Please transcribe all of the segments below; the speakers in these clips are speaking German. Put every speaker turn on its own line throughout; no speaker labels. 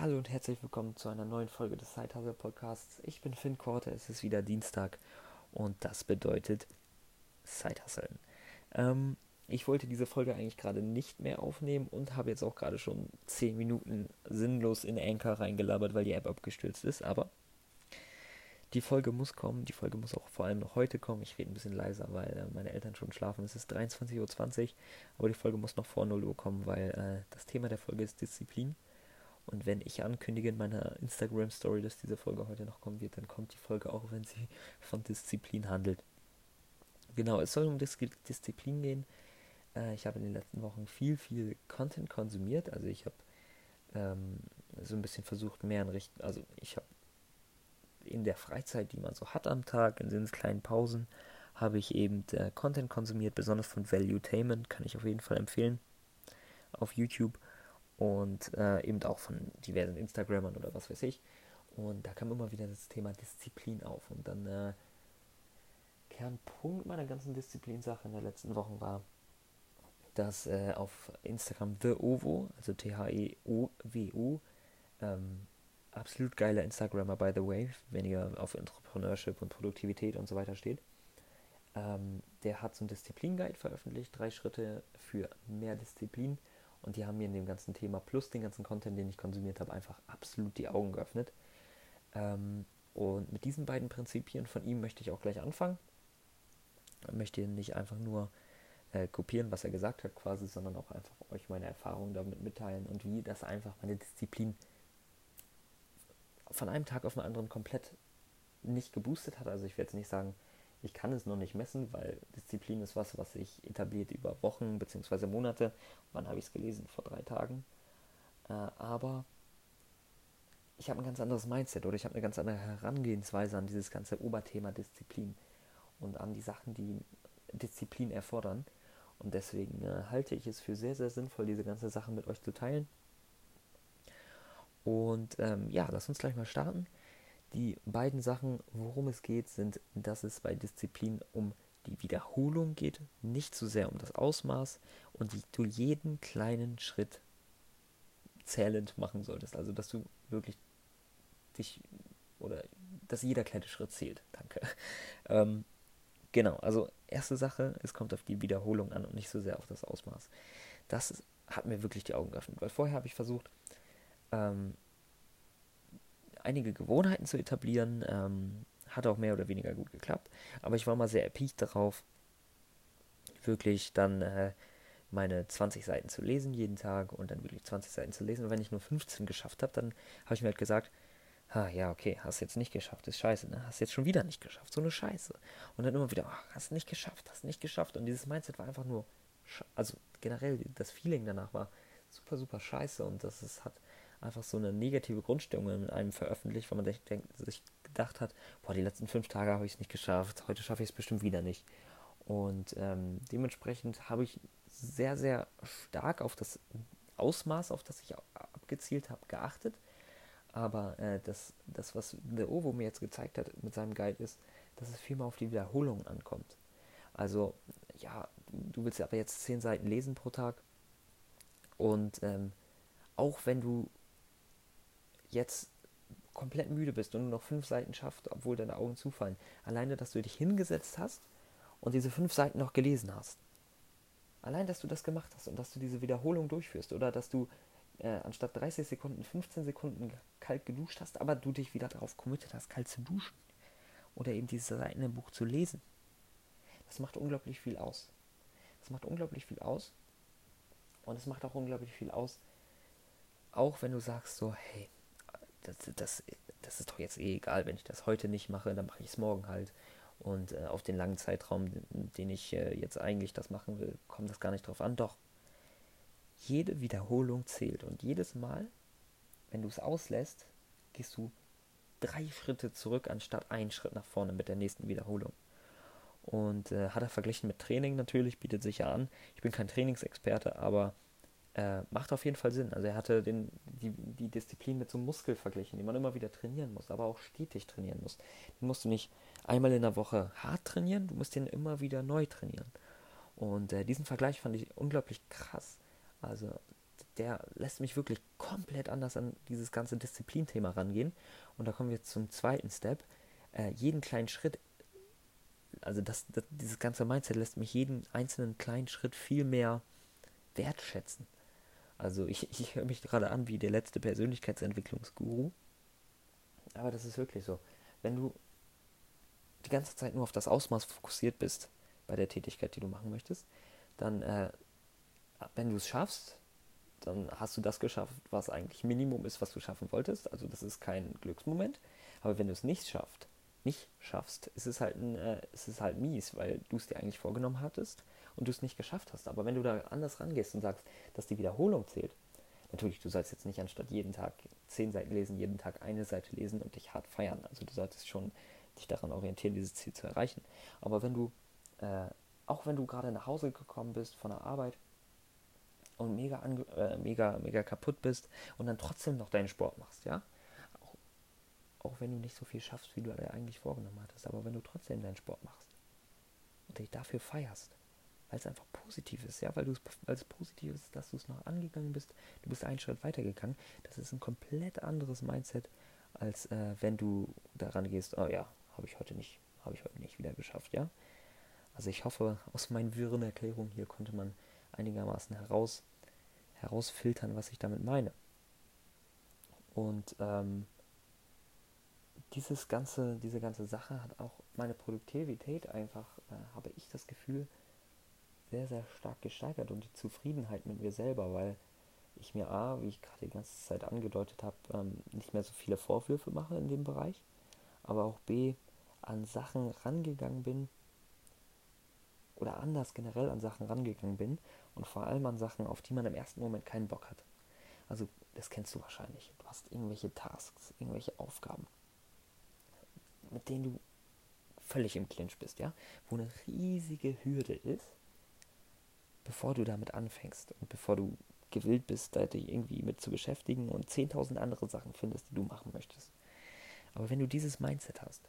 Hallo und herzlich willkommen zu einer neuen Folge des Sidehustle Podcasts. Ich bin Finn Korte, es ist wieder Dienstag und das bedeutet Sidehustlen. Ähm, ich wollte diese Folge eigentlich gerade nicht mehr aufnehmen und habe jetzt auch gerade schon 10 Minuten sinnlos in Anchor reingelabert, weil die App abgestürzt ist, aber die Folge muss kommen, die Folge muss auch vor allem noch heute kommen. Ich rede ein bisschen leiser, weil äh, meine Eltern schon schlafen. Es ist 23.20 Uhr, aber die Folge muss noch vor 0 Uhr kommen, weil äh, das Thema der Folge ist Disziplin. Und wenn ich ankündige in meiner Instagram-Story, dass diese Folge heute noch kommen wird, dann kommt die Folge auch, wenn sie von Disziplin handelt. Genau, es soll um Dis Disziplin gehen. Äh, ich habe in den letzten Wochen viel, viel Content konsumiert. Also ich habe ähm, so ein bisschen versucht, mehr in Richtung, also ich habe in der Freizeit, die man so hat am Tag, in den kleinen Pausen, habe ich eben äh, Content konsumiert, besonders von Valuetainment, kann ich auf jeden Fall empfehlen, auf YouTube und äh, eben auch von diversen Instagrammern oder was weiß ich. Und da kam immer wieder das Thema Disziplin auf. Und dann äh, Kernpunkt meiner ganzen Disziplinsache in den letzten Wochen war, dass äh, auf Instagram The Ovo, also T-H-E-O-W-O, ähm, absolut geiler Instagrammer, by the way, wenn ihr auf Entrepreneurship und Produktivität und so weiter steht. Ähm, der hat so ein Disziplin-Guide veröffentlicht, drei Schritte für mehr Disziplin. Und die haben mir in dem ganzen Thema plus den ganzen Content, den ich konsumiert habe, einfach absolut die Augen geöffnet. Ähm, und mit diesen beiden Prinzipien von ihm möchte ich auch gleich anfangen. Ich möchte nicht einfach nur äh, kopieren, was er gesagt hat, quasi, sondern auch einfach euch meine Erfahrungen damit mitteilen und wie das einfach meine Disziplin von einem Tag auf den anderen komplett nicht geboostet hat. Also ich werde jetzt nicht sagen, ich kann es noch nicht messen, weil Disziplin ist was, was sich etabliert über Wochen bzw. Monate. Wann habe ich es gelesen? Vor drei Tagen. Äh, aber ich habe ein ganz anderes Mindset oder ich habe eine ganz andere Herangehensweise an dieses ganze Oberthema Disziplin und an die Sachen, die Disziplin erfordern. Und deswegen äh, halte ich es für sehr, sehr sinnvoll, diese ganze Sache mit euch zu teilen. Und ähm, ja, lass uns gleich mal starten. Die beiden Sachen, worum es geht, sind, dass es bei Disziplin um die Wiederholung geht, nicht so sehr um das Ausmaß und die, du jeden kleinen Schritt zählend machen solltest. Also, dass du wirklich dich oder dass jeder kleine Schritt zählt. Danke. Ähm, genau, also erste Sache, es kommt auf die Wiederholung an und nicht so sehr auf das Ausmaß. Das hat mir wirklich die Augen geöffnet, weil vorher habe ich versucht, ähm, einige Gewohnheiten zu etablieren. Ähm, hat auch mehr oder weniger gut geklappt. Aber ich war mal sehr erpicht darauf, wirklich dann äh, meine 20 Seiten zu lesen jeden Tag und dann wirklich 20 Seiten zu lesen. Und wenn ich nur 15 geschafft habe, dann habe ich mir halt gesagt, ha, ja, okay, hast jetzt nicht geschafft, ist scheiße, ne? Hast jetzt schon wieder nicht geschafft, so eine Scheiße. Und dann immer wieder, ach, hast nicht geschafft, hast nicht geschafft. Und dieses Mindset war einfach nur, also generell das Feeling danach war super, super scheiße und das ist, hat einfach so eine negative Grundstimmung in einem veröffentlicht, weil man sich, sich gedacht hat, boah, die letzten fünf Tage habe ich es nicht geschafft, heute schaffe ich es bestimmt wieder nicht. Und ähm, dementsprechend habe ich sehr, sehr stark auf das Ausmaß, auf das ich abgezielt habe, geachtet. Aber äh, das, das, was der Ovo mir jetzt gezeigt hat mit seinem Guide, ist, dass es vielmehr auf die Wiederholung ankommt. Also, ja, du willst aber jetzt zehn Seiten lesen pro Tag. Und ähm, auch wenn du jetzt komplett müde bist und nur noch fünf Seiten schafft, obwohl deine Augen zufallen. Alleine, dass du dich hingesetzt hast und diese fünf Seiten noch gelesen hast. Allein, dass du das gemacht hast und dass du diese Wiederholung durchführst oder dass du äh, anstatt 30 Sekunden 15 Sekunden kalt geduscht hast, aber du dich wieder darauf committed hast, kalt zu duschen. Oder eben diese Seiten im Buch zu lesen. Das macht unglaublich viel aus. Das macht unglaublich viel aus. Und es macht auch unglaublich viel aus, auch wenn du sagst so, hey, das, das, das ist doch jetzt eh egal, wenn ich das heute nicht mache, dann mache ich es morgen halt. Und äh, auf den langen Zeitraum, den, ich äh, jetzt eigentlich das machen will, kommt das gar nicht drauf an. Doch, jede Wiederholung zählt. Und jedes Mal, wenn du es auslässt, gehst du drei Schritte zurück, anstatt einen Schritt nach vorne mit der nächsten Wiederholung. Und äh, hat er verglichen mit Training natürlich, bietet sich ja an. Ich bin kein Trainingsexperte, aber äh, macht auf jeden Fall Sinn. Also er hatte den, die, die Disziplin mit so einem Muskel verglichen, den man immer wieder trainieren muss, aber auch stetig trainieren muss. Den musst du nicht einmal in der Woche hart trainieren, du musst den immer wieder neu trainieren. Und äh, diesen Vergleich fand ich unglaublich krass. Also der lässt mich wirklich komplett anders an dieses ganze Disziplinthema rangehen. Und da kommen wir zum zweiten Step. Äh, jeden kleinen Schritt, also das, das, dieses ganze Mindset lässt mich jeden einzelnen kleinen Schritt viel mehr wertschätzen. Also ich, ich höre mich gerade an wie der letzte Persönlichkeitsentwicklungsguru. Aber das ist wirklich so. Wenn du die ganze Zeit nur auf das Ausmaß fokussiert bist bei der Tätigkeit, die du machen möchtest, dann, äh, wenn du es schaffst, dann hast du das geschafft, was eigentlich Minimum ist, was du schaffen wolltest. Also das ist kein Glücksmoment. Aber wenn du es nicht schaffst, nicht schaffst, ist es halt, ein, äh, ist es halt mies, weil du es dir eigentlich vorgenommen hattest und du es nicht geschafft hast. Aber wenn du da anders rangehst und sagst, dass die Wiederholung zählt, natürlich, du sollst jetzt nicht anstatt jeden Tag zehn Seiten lesen, jeden Tag eine Seite lesen und dich hart feiern. Also du solltest schon dich daran orientieren, dieses Ziel zu erreichen. Aber wenn du, äh, auch wenn du gerade nach Hause gekommen bist von der Arbeit und mega, äh, mega, mega kaputt bist und dann trotzdem noch deinen Sport machst, ja, auch, wenn du nicht so viel schaffst, wie du eigentlich vorgenommen hattest, aber wenn du trotzdem deinen Sport machst und dich dafür feierst, weil es einfach positiv ist, ja, weil du es positiv ist, dass du es noch angegangen bist, du bist einen Schritt weitergegangen, das ist ein komplett anderes Mindset, als äh, wenn du daran gehst, oh ja, habe ich heute nicht, habe ich heute nicht wieder geschafft, ja. Also ich hoffe, aus meinen wirren Erklärungen hier konnte man einigermaßen heraus, herausfiltern, was ich damit meine. Und ähm, dieses ganze, diese ganze Sache hat auch meine Produktivität einfach, äh, habe ich das Gefühl, sehr, sehr stark gesteigert und die Zufriedenheit mit mir selber, weil ich mir A, wie ich gerade die ganze Zeit angedeutet habe, ähm, nicht mehr so viele Vorwürfe mache in dem Bereich, aber auch B, an Sachen rangegangen bin oder anders generell an Sachen rangegangen bin und vor allem an Sachen, auf die man im ersten Moment keinen Bock hat. Also, das kennst du wahrscheinlich. Du hast irgendwelche Tasks, irgendwelche Aufgaben, mit denen du völlig im Clinch bist, ja? Wo eine riesige Hürde ist, bevor du damit anfängst und bevor du gewillt bist, dich irgendwie mit zu beschäftigen und 10.000 andere Sachen findest, die du machen möchtest. Aber wenn du dieses Mindset hast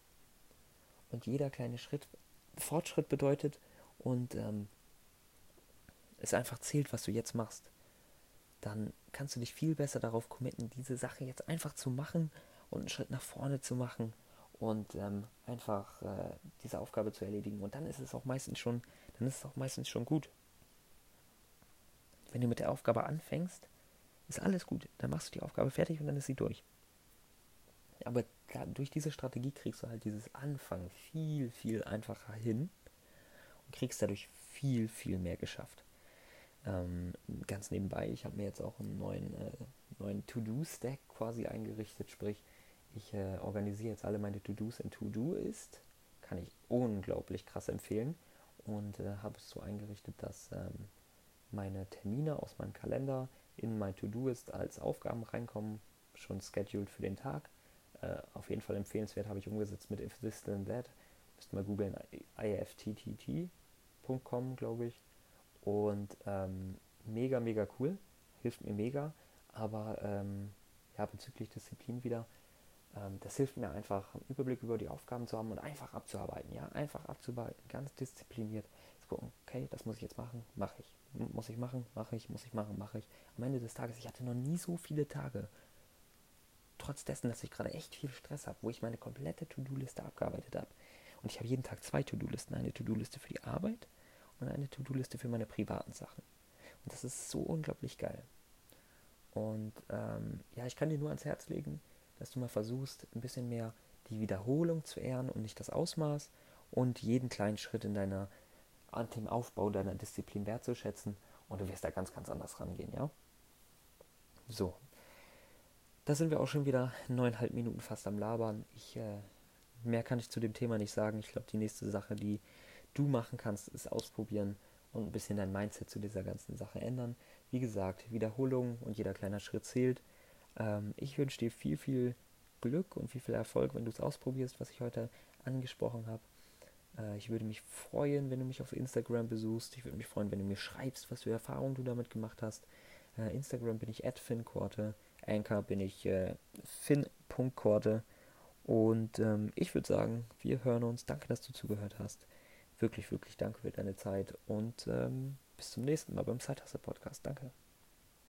und jeder kleine Schritt Fortschritt bedeutet und ähm, es einfach zählt, was du jetzt machst, dann kannst du dich viel besser darauf committen, diese Sache jetzt einfach zu machen und einen Schritt nach vorne zu machen und ähm, einfach äh, diese Aufgabe zu erledigen. Und dann ist es auch meistens schon, dann ist es auch meistens schon gut wenn du mit der Aufgabe anfängst, ist alles gut. Dann machst du die Aufgabe fertig und dann ist sie durch. Aber da, durch diese Strategie kriegst du halt dieses Anfangen viel, viel einfacher hin und kriegst dadurch viel, viel mehr geschafft. Ähm, ganz nebenbei, ich habe mir jetzt auch einen neuen, äh, neuen To-Do-Stack quasi eingerichtet, sprich, ich äh, organisiere jetzt alle meine To-Dos in To-Do-Ist. Kann ich unglaublich krass empfehlen und äh, habe es so eingerichtet, dass ähm, meine Termine aus meinem Kalender in mein To-Do-Ist als Aufgaben reinkommen, schon scheduled für den Tag. Äh, auf jeden Fall empfehlenswert habe ich umgesetzt mit If This Then That. Müsst mal googeln, ifttt.com, glaube ich. Und ähm, mega, mega cool. Hilft mir mega. Aber ähm, ja, bezüglich Disziplin wieder, ähm, das hilft mir einfach, einen Überblick über die Aufgaben zu haben und einfach abzuarbeiten. Ja, einfach abzuarbeiten, ganz diszipliniert. Gucken, okay, das muss ich jetzt machen, mache ich muss ich machen, mache ich, muss ich machen, mache ich. Am Ende des Tages, ich hatte noch nie so viele Tage, trotz dessen, dass ich gerade echt viel Stress habe, wo ich meine komplette To-Do-Liste abgearbeitet habe. Und ich habe jeden Tag zwei To-Do-Listen, eine To-Do-Liste für die Arbeit und eine To-Do-Liste für meine privaten Sachen. Und das ist so unglaublich geil. Und ähm, ja, ich kann dir nur ans Herz legen, dass du mal versuchst, ein bisschen mehr die Wiederholung zu ehren und nicht das Ausmaß und jeden kleinen Schritt in deiner an dem Aufbau deiner Disziplin wertzuschätzen und du wirst da ganz, ganz anders rangehen, ja? So. Da sind wir auch schon wieder neuneinhalb Minuten fast am Labern. Ich, äh, mehr kann ich zu dem Thema nicht sagen. Ich glaube, die nächste Sache, die du machen kannst, ist ausprobieren und ein bisschen dein Mindset zu dieser ganzen Sache ändern. Wie gesagt, Wiederholung und jeder kleine Schritt zählt. Ähm, ich wünsche dir viel, viel Glück und viel, viel Erfolg, wenn du es ausprobierst, was ich heute angesprochen habe. Äh, ich würde mich freuen, wenn du mich auf Instagram besuchst. Ich würde mich freuen, wenn du mir schreibst, was für Erfahrungen du damit gemacht hast. Äh, Instagram bin ich @finkorte, Anchor bin ich äh, fin.korte. Und ähm, ich würde sagen, wir hören uns. Danke, dass du zugehört hast. Wirklich, wirklich danke für deine Zeit und ähm, bis zum nächsten Mal beim Zeithasse Podcast. Danke.